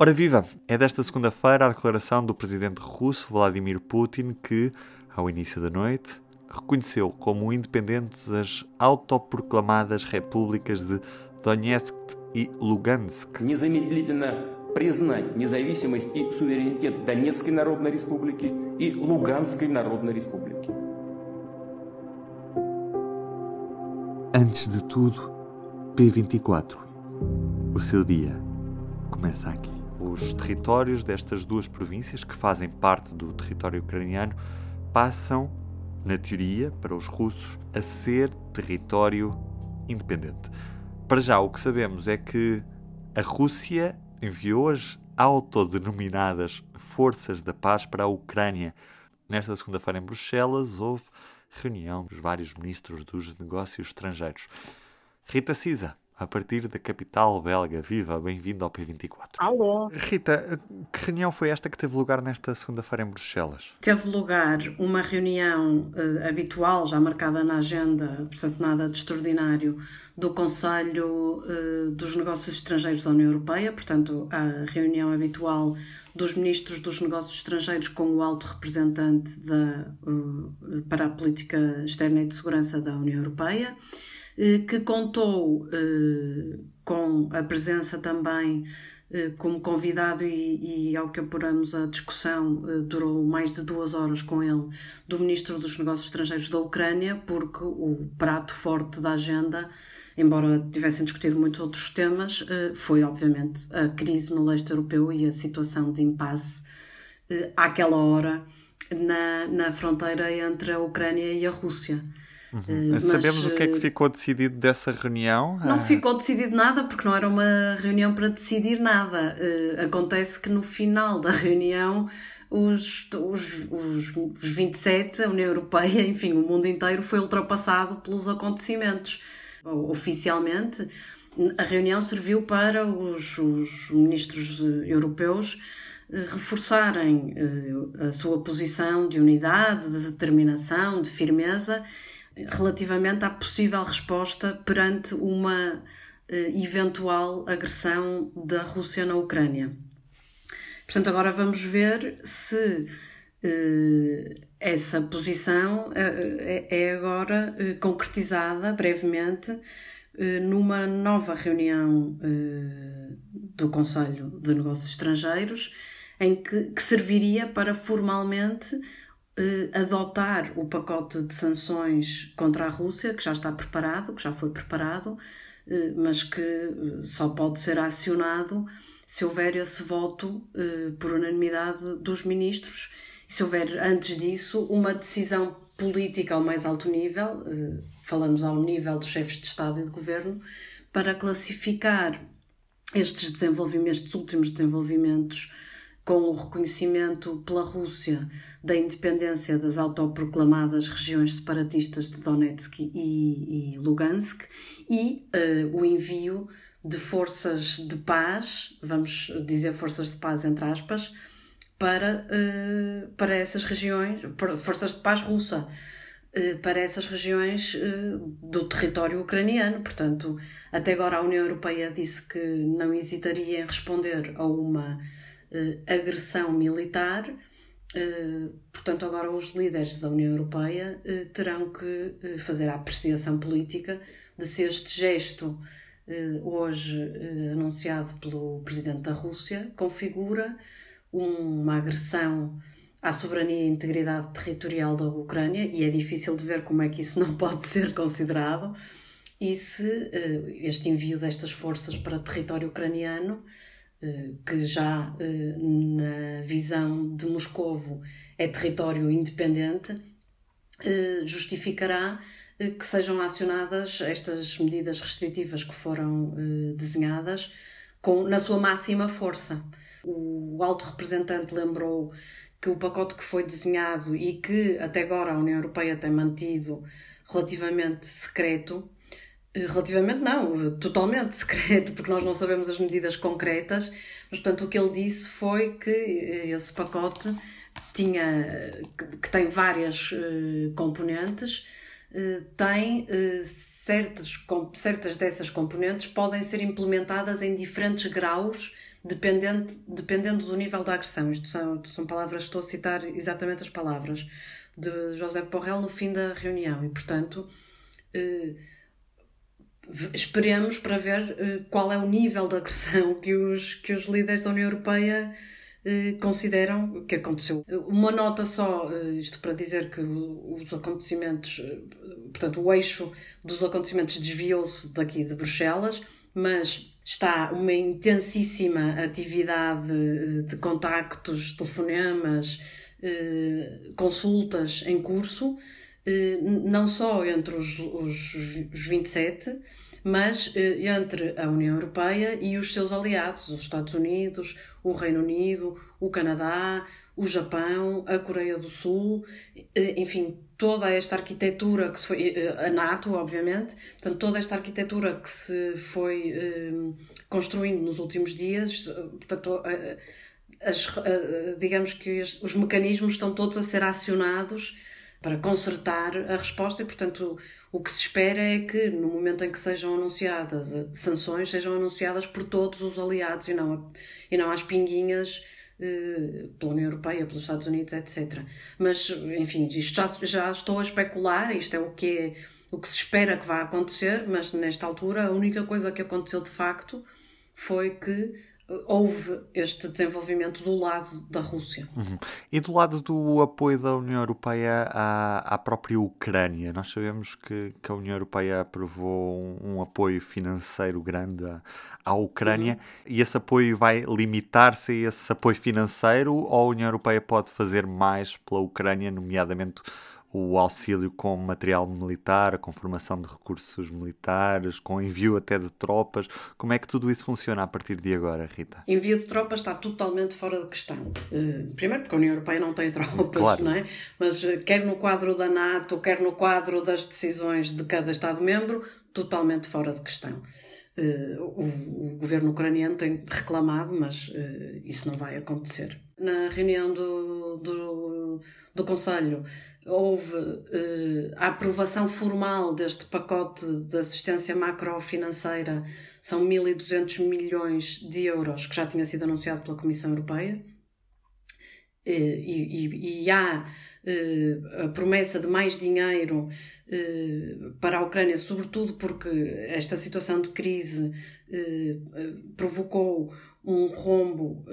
Ora viva! É desta segunda-feira a declaração do presidente russo Vladimir Putin que, ao início da noite, reconheceu como independentes as autoproclamadas repúblicas de Donetsk e Lugansk. Незамедлительно признать независимость и суверенитет Донецкой Народной Республики и Луганской Народной Республики. Antes de tudo, P24. O seu dia começa aqui. Os territórios destas duas províncias, que fazem parte do território ucraniano, passam, na teoria, para os russos, a ser território independente. Para já, o que sabemos é que a Rússia enviou as autodenominadas Forças da Paz para a Ucrânia. Nesta segunda-feira, em Bruxelas, houve reunião dos vários ministros dos negócios estrangeiros. Rita Cisa, a partir da capital belga. Viva, bem-vindo ao P24. Alô. Rita, que reunião foi esta que teve lugar nesta segunda-feira em Bruxelas? Teve lugar uma reunião uh, habitual, já marcada na agenda, portanto nada de extraordinário, do Conselho uh, dos Negócios Estrangeiros da União Europeia, portanto a reunião habitual dos ministros dos negócios estrangeiros com o alto representante da, uh, para a política externa e de segurança da União Europeia. Eh, que contou eh, com a presença também eh, como convidado e, e, ao que apuramos a discussão durou mais de duas horas com ele do Ministro dos Negócios Estrangeiros da Ucrânia porque o prato forte da agenda embora tivessem discutido muitos outros temas foi obviamente a crise no leste europeu e a situação de impasse àquela hora na, na fronteira entre a Ucrânia e a Rússia Uhum. Mas, Sabemos o que é que eh, ficou decidido dessa reunião? Não ah. ficou decidido nada, porque não era uma reunião para decidir nada. Uh, acontece que no final da reunião os, os, os, os 27, a União Europeia, enfim, o mundo inteiro foi ultrapassado pelos acontecimentos. Oficialmente, a reunião serviu para os, os ministros europeus reforçarem a sua posição de unidade, de determinação, de firmeza relativamente à possível resposta perante uma eh, eventual agressão da Rússia na Ucrânia. Portanto, agora vamos ver se eh, essa posição eh, é agora concretizada brevemente numa nova reunião do Conselho de Negócios Estrangeiros, em que, que serviria para formalmente adotar o pacote de sanções contra a Rússia, que já está preparado, que já foi preparado, eh, mas que eh, só pode ser acionado se houver esse voto por unanimidade dos ministros. E se houver, antes disso, uma decisão política ao mais alto nível, falamos ao nível dos chefes de Estado e de Governo, para classificar estes desenvolvimentos, estes últimos desenvolvimentos com o reconhecimento pela Rússia da independência das autoproclamadas regiões separatistas de Donetsk e, e Lugansk e uh, o envio de forças de paz, vamos dizer forças de paz entre aspas, para, uh, para essas regiões, forças de paz russa, uh, para essas regiões do território ucraniano. Portanto, até agora a União Europeia disse que não hesitaria em responder a uma agressão militar. Uh, portanto, agora os líderes da União Europeia uh, terão que fazer a apreciação política de se este gesto, hoje anunciado pelo presidente da Rússia, configura uma agressão à soberania e integridade territorial da Ucrânia, e é difícil de ver como é que isso não pode ser considerado, e se este envio destas forças para território ucraniano eh, que já eh, na visão de Moscovo é território independente, eh, justificará que sejam acionadas estas medidas restritivas que foram desenhadas com, na sua máxima força. O alto representante lembrou que o pacote que foi desenhado e que até agora a União Europeia tem mantido relativamente secreto eh, relativamente não, totalmente secreto, porque nós não sabemos as medidas concretas, mas portanto o que ele disse foi que eh, esse pacote tinha, que tem várias uh, componentes, uh, tem uh, certas, com, certas dessas componentes podem ser implementadas em diferentes graus dependente, dependendo do nível da agressão. Isto são, são palavras, estou a citar exatamente as palavras de José Borrell no fim da reunião. E, portanto, esperemos para ver eh, qual é o nível de agressão que os, que os líderes da União Europeia eh, consideram que aconteceu. Uma nota só, eh, isto para dizer que os acontecimentos, portanto, o eixo dos acontecimentos desviou-se daqui de Bruxelas, mas está uma intensíssima atividade de contactos, telefonemas, consultas em curso, não só entre os, os, os 27, mas entre a União Europeia e os seus aliados, os Estados Unidos, o Reino Unido, o Canadá, o Japão, a Coreia do Sul, eh, enfim, toda esta arquitetura que se foi, eh, a NATO, obviamente, portanto, toda esta arquitetura que se foi eh, construindo nos últimos dias, portanto, as, digamos que os mecanismos estão todos a ser acionados para consertar a resposta e, portanto, o que se espera é que no momento em que sejam anunciadas sanções, sejam anunciadas por todos os aliados e não, e não às pinguinhas eh, pela União Europeia, pelos Estados Unidos, etc. Mas, enfim, isto já, já estou a especular, isto é o que, é, o que se espera que vá acontecer, mas nesta altura a única coisa que aconteceu de facto foi que houve este desenvolvimento do lado da Rússia. Uhum. E do lado do apoio da União Europeia à, à própria Ucrânia, nós sabemos que, que a União Europeia aprovou um, um apoio financeiro grande à, à Ucrânia uhum. e esse apoio vai limitar-se a esse apoio financeiro ou a União Europeia pode fazer mais pela Ucrânia, nomeadamente o auxílio com material militar, com formação de recursos militares, com envio até de tropas. Como é que tudo isso funciona a partir de agora, Rita? Envio de tropas está totalmente fora de questão. Uh, primeiro porque a União Europeia não tem tropas, claro. não é? Mas uh, quer no quadro da NATO, quer no quadro das decisões de cada Estado-membro, totalmente fora de questão. O, o, governo ucraniano tem reclamado, mas isso não vai acontecer. Na reunião do, do, do Conselho houve uh, a aprovação formal deste pacote de assistência macrofinanceira, são 1.200 milhões de euros, que já tinha sido anunciado pela Comissão Europeia. E, e, e há uh, a promessa de mais dinheiro uh, para a Ucrânia, sobretudo porque esta situação de crise provocou um rombo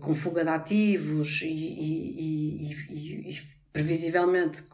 com fuga de ativos e, e previsivelmente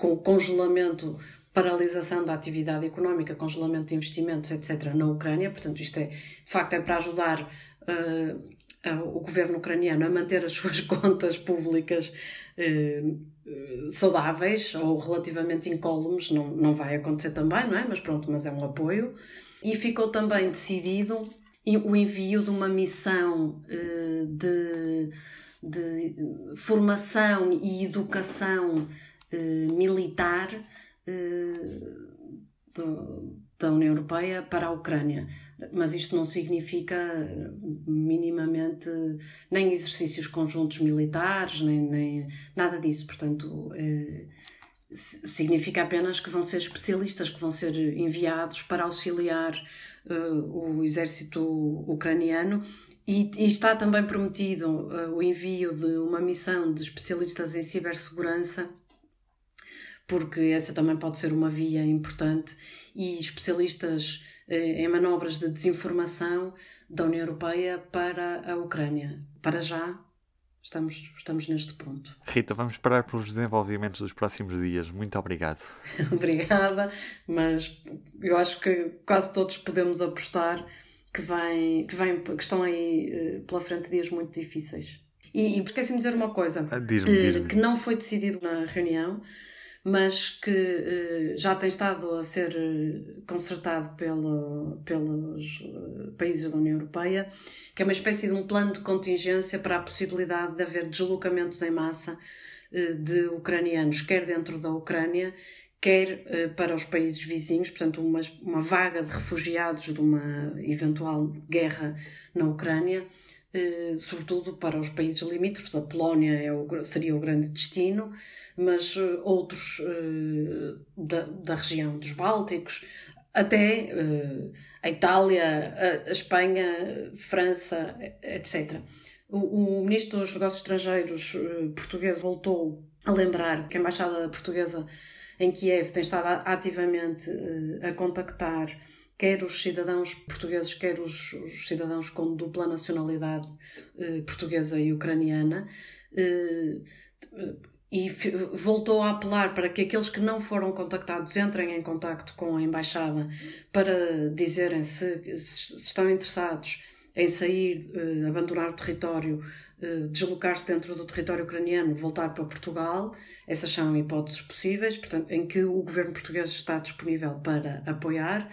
com congelamento, paralisação da atividade económica, congelamento de investimentos, etc., na Ucrânia. Portanto, isto é, de facto, é para ajudar uh, o governo ucraniano a manter as suas contas públicas uh, saudáveis ou relativamente incólumes. Não, não vai acontecer também, não é? Mas pronto, mas é um apoio. E ficou também decidido o envio de uma missão de de formação e educação eh, militar eh, da União Europeia para a Ucrânia. Mas isto não significa eh, minimamente nem exercícios conjuntos militares, nem, nem nada disso. Portanto, eh, significa apenas que vão ser especialistas que vão ser enviados para auxiliar uh, o exército ucraniano e, e, está também prometido uh, o envio de uma missão de especialistas em cibersegurança, porque essa também pode ser uma via importante, e especialistas uh, em manobras de desinformação da União Europeia para a Ucrânia. Para já, Estamos, estamos neste ponto. Rita, vamos esperar pelos desenvolvimentos dos próximos dias. Muito obrigado. Obrigada, mas eu acho que quase todos podemos apostar que, vem, que, vem, que estão aí uh, pela frente dias muito difíceis. E, e esqueci-me de dizer uma coisa diz -me, diz -me. que não foi decidido na reunião, mas que uh, já tem estado a ser uh, consertado pelo, pelos países da União Europeia, que é uma espécie de um plano de contingência para a possibilidade de haver deslocamentos em massa de ucranianos, quer dentro da Ucrânia, quer para os países vizinhos, portanto, uma, uma vaga de refugiados de uma eventual guerra na Ucrânia, sobretudo para os países limítrofes. A Polónia é o, seria o grande destino, mas uh, outros da, da região dos Bálticos, até a Itália, a, Espanha, França, etc. O, ministro dos Negócios Estrangeiros português voltou a lembrar que a Embaixada Portuguesa em Kiev tem estado ativamente a contactar quer os cidadãos portugueses, quer os, os cidadãos com dupla nacionalidade uh, portuguesa e ucraniana e voltou a apelar para que aqueles que não foram contactados entrem em contacto com a embaixada para dizerem se, se estão interessados em sair, uh, abandonar o território, uh, deslocar-se dentro do território ucraniano, voltar para Portugal. Essas são hipóteses possíveis, portanto, em que o governo português está disponível para apoiar.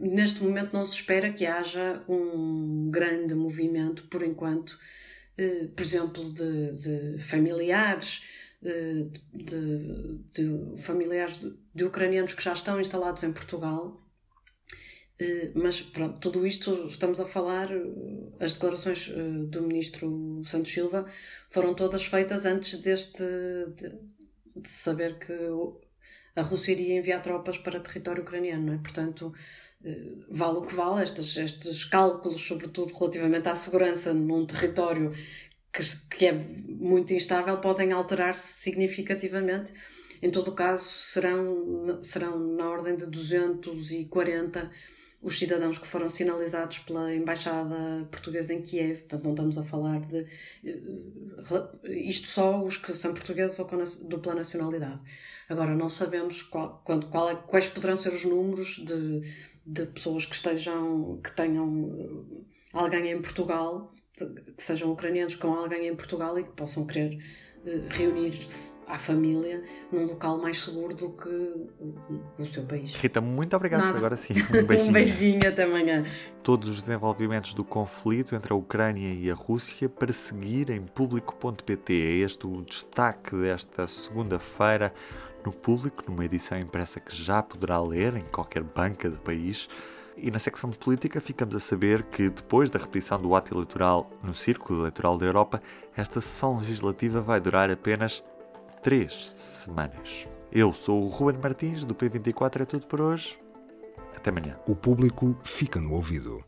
Neste momento não se espera que haja um grande movimento, por enquanto, uh, por exemplo, de, de familiares de, de, de familiares de, ucranianos que já estão instalados em Portugal. Eh, mas pronto, tudo isto estamos a falar, eh, as declarações eh, do ministro Santos Silva foram todas feitas antes deste de, de saber que a Rússia iria enviar tropas para território ucraniano, não é? Portanto, vale o que vale, estes, estes cálculos, sobretudo relativamente à segurança num território que, que é muito instável podem alterar-se significativamente. Em todo o caso, serão, serão na ordem de 240 os cidadãos que foram sinalizados pela Embaixada Portuguesa em Kiev. Portanto, não estamos a falar de. Eh, isto só os que são portugueses ou com dupla nacionalidade. Agora, não sabemos qual, qual é, quais poderão ser os números de, de pessoas que estejam. que tenham eh, alguém em Portugal que sejam ucranianos com alguém em Portugal e que possam querer reunir-se à família num local mais seguro do que o, seu país. Rita, muito obrigado. Nada. Agora sim, um beijinho. um beijinho, até amanhã. Todos os desenvolvimentos do conflito entre a Ucrânia e a Rússia para seguir em público.pt. É este o destaque desta segunda-feira no público, numa edição impressa que já poderá ler em qualquer banca do país. E na secção de política ficamos a saber que, depois da repetição do ato eleitoral no Círculo Eleitoral da Europa, esta sessão legislativa vai durar apenas três semanas. Eu sou o Ruben Martins, do P24 é tudo por hoje. Até amanhã. O público fica no ouvido.